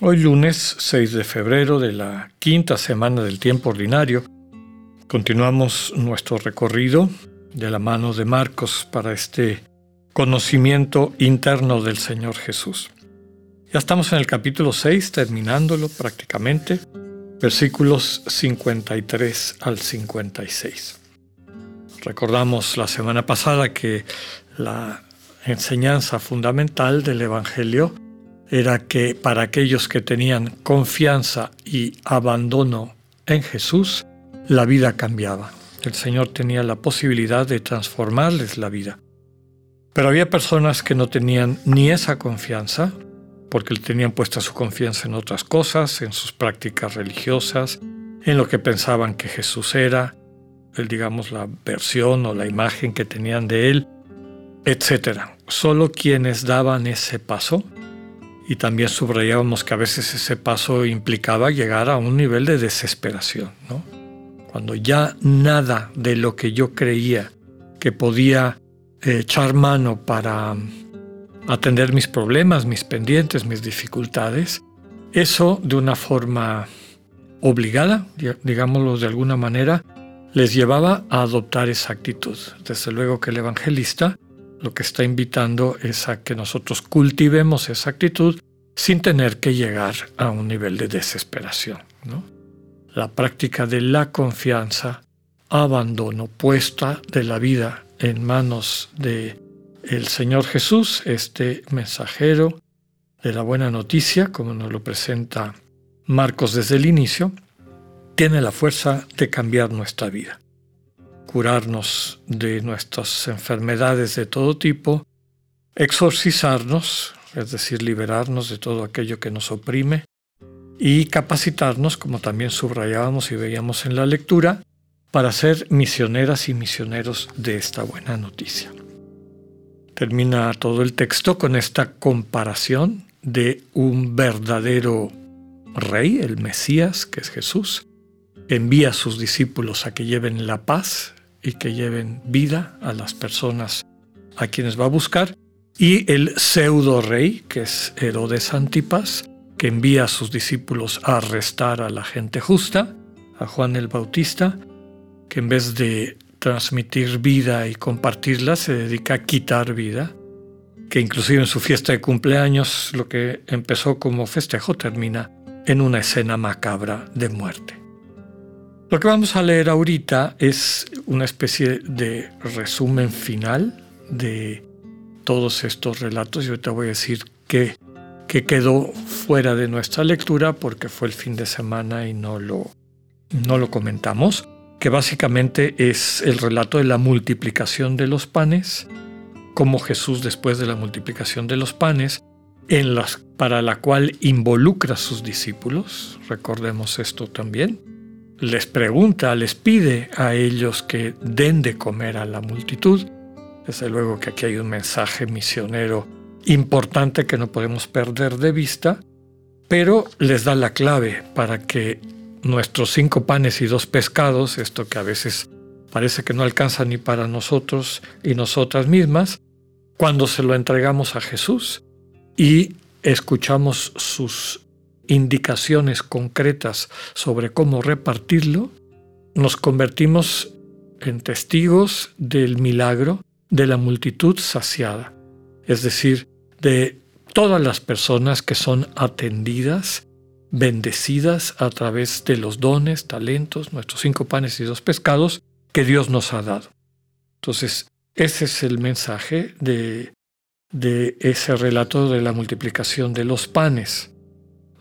Hoy lunes 6 de febrero de la quinta semana del tiempo ordinario, continuamos nuestro recorrido de la mano de Marcos para este conocimiento interno del Señor Jesús. Ya estamos en el capítulo 6, terminándolo prácticamente, versículos 53 al 56. Recordamos la semana pasada que la enseñanza fundamental del Evangelio era que para aquellos que tenían confianza y abandono en Jesús, la vida cambiaba. El Señor tenía la posibilidad de transformarles la vida. Pero había personas que no tenían ni esa confianza, porque tenían puesta su confianza en otras cosas, en sus prácticas religiosas, en lo que pensaban que Jesús era, digamos la versión o la imagen que tenían de él, etc. Solo quienes daban ese paso y también subrayábamos que a veces ese paso implicaba llegar a un nivel de desesperación, ¿no? Cuando ya nada de lo que yo creía que podía eh, echar mano para mm, atender mis problemas, mis pendientes, mis dificultades, eso de una forma obligada, digámoslo de alguna manera, les llevaba a adoptar esa actitud. Desde luego que el evangelista lo que está invitando es a que nosotros cultivemos esa actitud sin tener que llegar a un nivel de desesperación. La práctica de la confianza, abandono, puesta de la vida en manos de el Señor Jesús, este mensajero de la buena noticia, como nos lo presenta Marcos desde el inicio, tiene la fuerza de cambiar nuestra vida curarnos de nuestras enfermedades de todo tipo, exorcizarnos, es decir, liberarnos de todo aquello que nos oprime, y capacitarnos, como también subrayábamos y veíamos en la lectura, para ser misioneras y misioneros de esta buena noticia. Termina todo el texto con esta comparación de un verdadero rey, el Mesías, que es Jesús, envía a sus discípulos a que lleven la paz y que lleven vida a las personas a quienes va a buscar, y el pseudo rey, que es Herodes Antipas, que envía a sus discípulos a arrestar a la gente justa, a Juan el Bautista, que en vez de transmitir vida y compartirla, se dedica a quitar vida, que inclusive en su fiesta de cumpleaños, lo que empezó como festejo termina en una escena macabra de muerte. Lo que vamos a leer ahorita es una especie de resumen final de todos estos relatos. Y ahorita voy a decir que, que quedó fuera de nuestra lectura porque fue el fin de semana y no lo, no lo comentamos, que básicamente es el relato de la multiplicación de los panes, como Jesús después de la multiplicación de los panes, en las, para la cual involucra a sus discípulos, recordemos esto también, les pregunta, les pide a ellos que den de comer a la multitud. Desde luego que aquí hay un mensaje misionero importante que no podemos perder de vista, pero les da la clave para que nuestros cinco panes y dos pescados, esto que a veces parece que no alcanza ni para nosotros y nosotras mismas, cuando se lo entregamos a Jesús y escuchamos sus indicaciones concretas sobre cómo repartirlo, nos convertimos en testigos del milagro de la multitud saciada, es decir, de todas las personas que son atendidas, bendecidas a través de los dones, talentos, nuestros cinco panes y dos pescados que Dios nos ha dado. Entonces, ese es el mensaje de, de ese relato de la multiplicación de los panes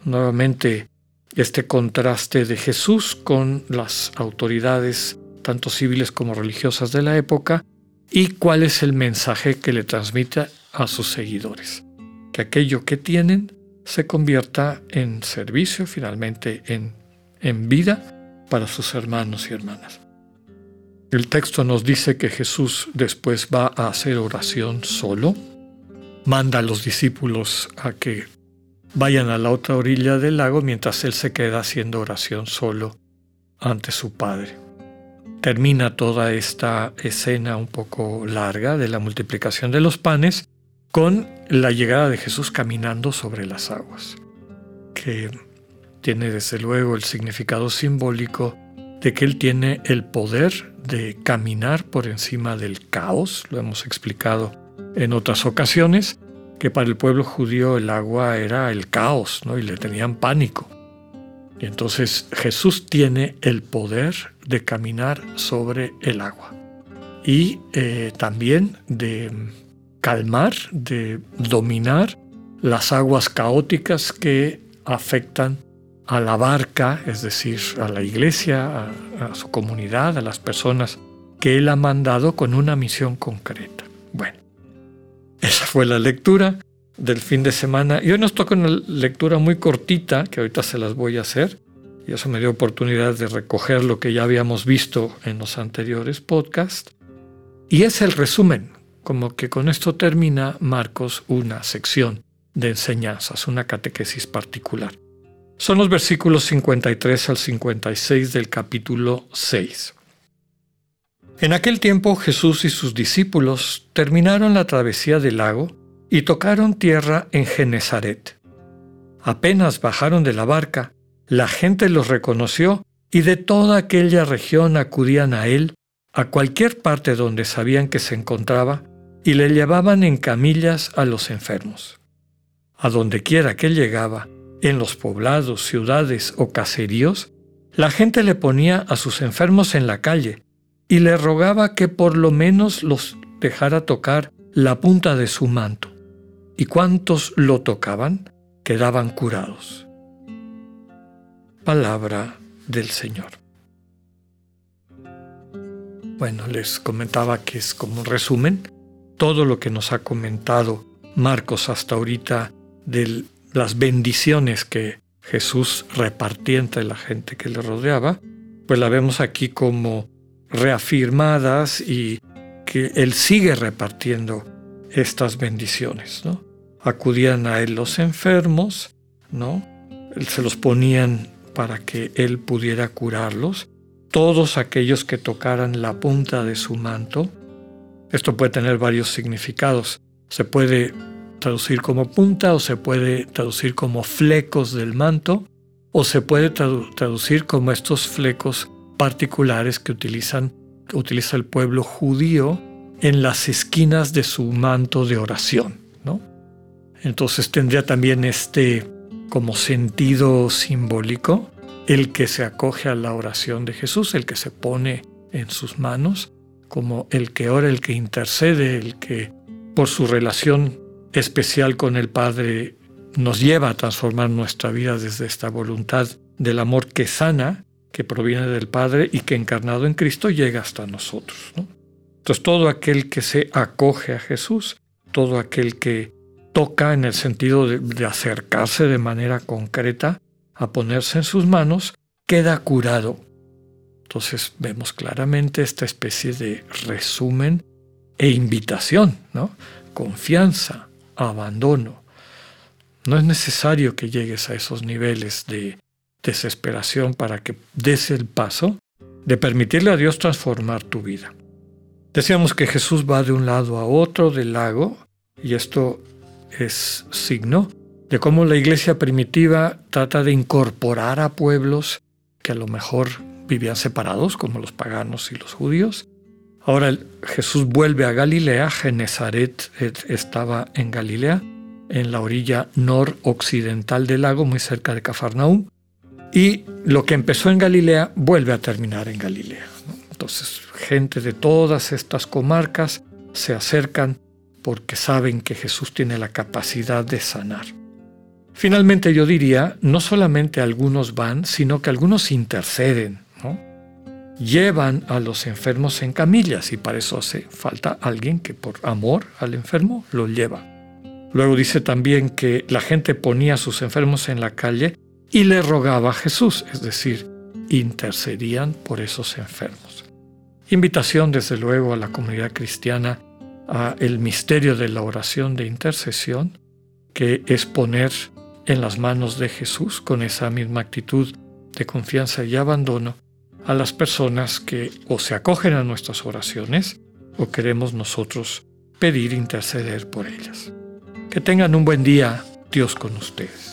nuevamente este contraste de Jesús con las autoridades tanto civiles como religiosas de la época y cuál es el mensaje que le transmite a sus seguidores. Que aquello que tienen se convierta en servicio, finalmente en, en vida para sus hermanos y hermanas. El texto nos dice que Jesús después va a hacer oración solo, manda a los discípulos a que vayan a la otra orilla del lago mientras él se queda haciendo oración solo ante su Padre. Termina toda esta escena un poco larga de la multiplicación de los panes con la llegada de Jesús caminando sobre las aguas, que tiene desde luego el significado simbólico de que Él tiene el poder de caminar por encima del caos, lo hemos explicado en otras ocasiones, que para el pueblo judío el agua era el caos, ¿no? y le tenían pánico. Y entonces Jesús tiene el poder de caminar sobre el agua y eh, también de calmar, de dominar las aguas caóticas que afectan a la barca, es decir, a la iglesia, a, su comunidad, a las personas que Él ha mandado con una misión concreta. Bueno, esa fue la lectura del fin de semana. Y hoy nos toca una lectura muy cortita, que ahorita se las voy a hacer. Y eso me dio oportunidad de recoger lo que ya habíamos visto en los anteriores podcasts. Y es el resumen, como que con esto termina Marcos una sección de enseñanzas, una catequesis particular. Son los versículos 53 al 56 del capítulo 6. En aquel tiempo Jesús y sus discípulos terminaron la travesía del lago y tocaron tierra en Genezaret. Apenas bajaron de la barca, la gente los reconoció y de toda aquella región acudían a él, a cualquier parte donde sabían que se encontraba, y le llevaban en camillas a los enfermos. A donde quiera que llegaba, en los poblados, ciudades o caseríos, la gente le ponía a sus enfermos en la calle y le rogaba que por lo menos los dejara tocar la punta de su manto. Y cuantos lo tocaban, quedaban curados. Palabra del Señor. Bueno, les comentaba que es como un resumen todo lo que nos ha comentado Marcos hasta ahorita de las bendiciones que Jesús repartía entre la gente que le rodeaba, pues la vemos aquí como reafirmadas y que Él sigue repartiendo estas bendiciones. ¿no? Acudían a Él los enfermos, ¿no? se los ponían para que Él pudiera curarlos, todos aquellos que tocaran la punta de su manto, esto puede tener varios significados. Se puede traducir como punta o se puede traducir como flecos del manto o se puede traducir como estos flecos particulares que utilizan, utiliza el pueblo judío en las esquinas de su manto de oración. ¿no? Entonces tendría también este como sentido simbólico el que se acoge a la oración de Jesús, el que se pone en sus manos como el que ora, el que intercede, el que por su relación especial con el Padre nos lleva a transformar nuestra vida desde esta voluntad del amor que sana, que proviene del Padre y que encarnado en Cristo llega hasta nosotros. Entonces todo aquel que se acoge a Jesús, todo aquel que toca en el sentido de acercarse de manera concreta a ponerse en sus manos, queda curado entonces vemos claramente esta especie de resumen e invitación, ¿no? Confianza, abandono. No es necesario que llegues a esos niveles de desesperación para que des el paso de permitirle a Dios transformar tu vida. Decíamos que Jesús va de un lado a otro del lago y esto es signo de cómo la iglesia primitiva trata de incorporar a pueblos que a lo mejor vivían separados como los paganos y los judíos. Ahora Jesús vuelve a Galilea, Genezaret estaba en Galilea, en la orilla noroccidental del lago, muy cerca de Cafarnaúm, y lo que empezó en Galilea vuelve a terminar en Galilea. Entonces, gente de todas estas comarcas se acercan porque saben que Jesús tiene la capacidad de sanar. Finalmente yo diría, no solamente algunos van, sino que algunos interceden llevan a los enfermos en camillas y para eso hace falta alguien que por amor al enfermo lo lleva. Luego dice también que la gente ponía a sus enfermos en la calle y le rogaba a Jesús, es decir, intercedían por esos enfermos. Invitación desde luego a la comunidad cristiana a el misterio de la oración de intercesión, que es poner en las manos de Jesús con esa misma actitud de confianza y abandono a las personas que o se acogen a nuestras oraciones o queremos nosotros pedir interceder por ellas. Que tengan un buen día, Dios con ustedes.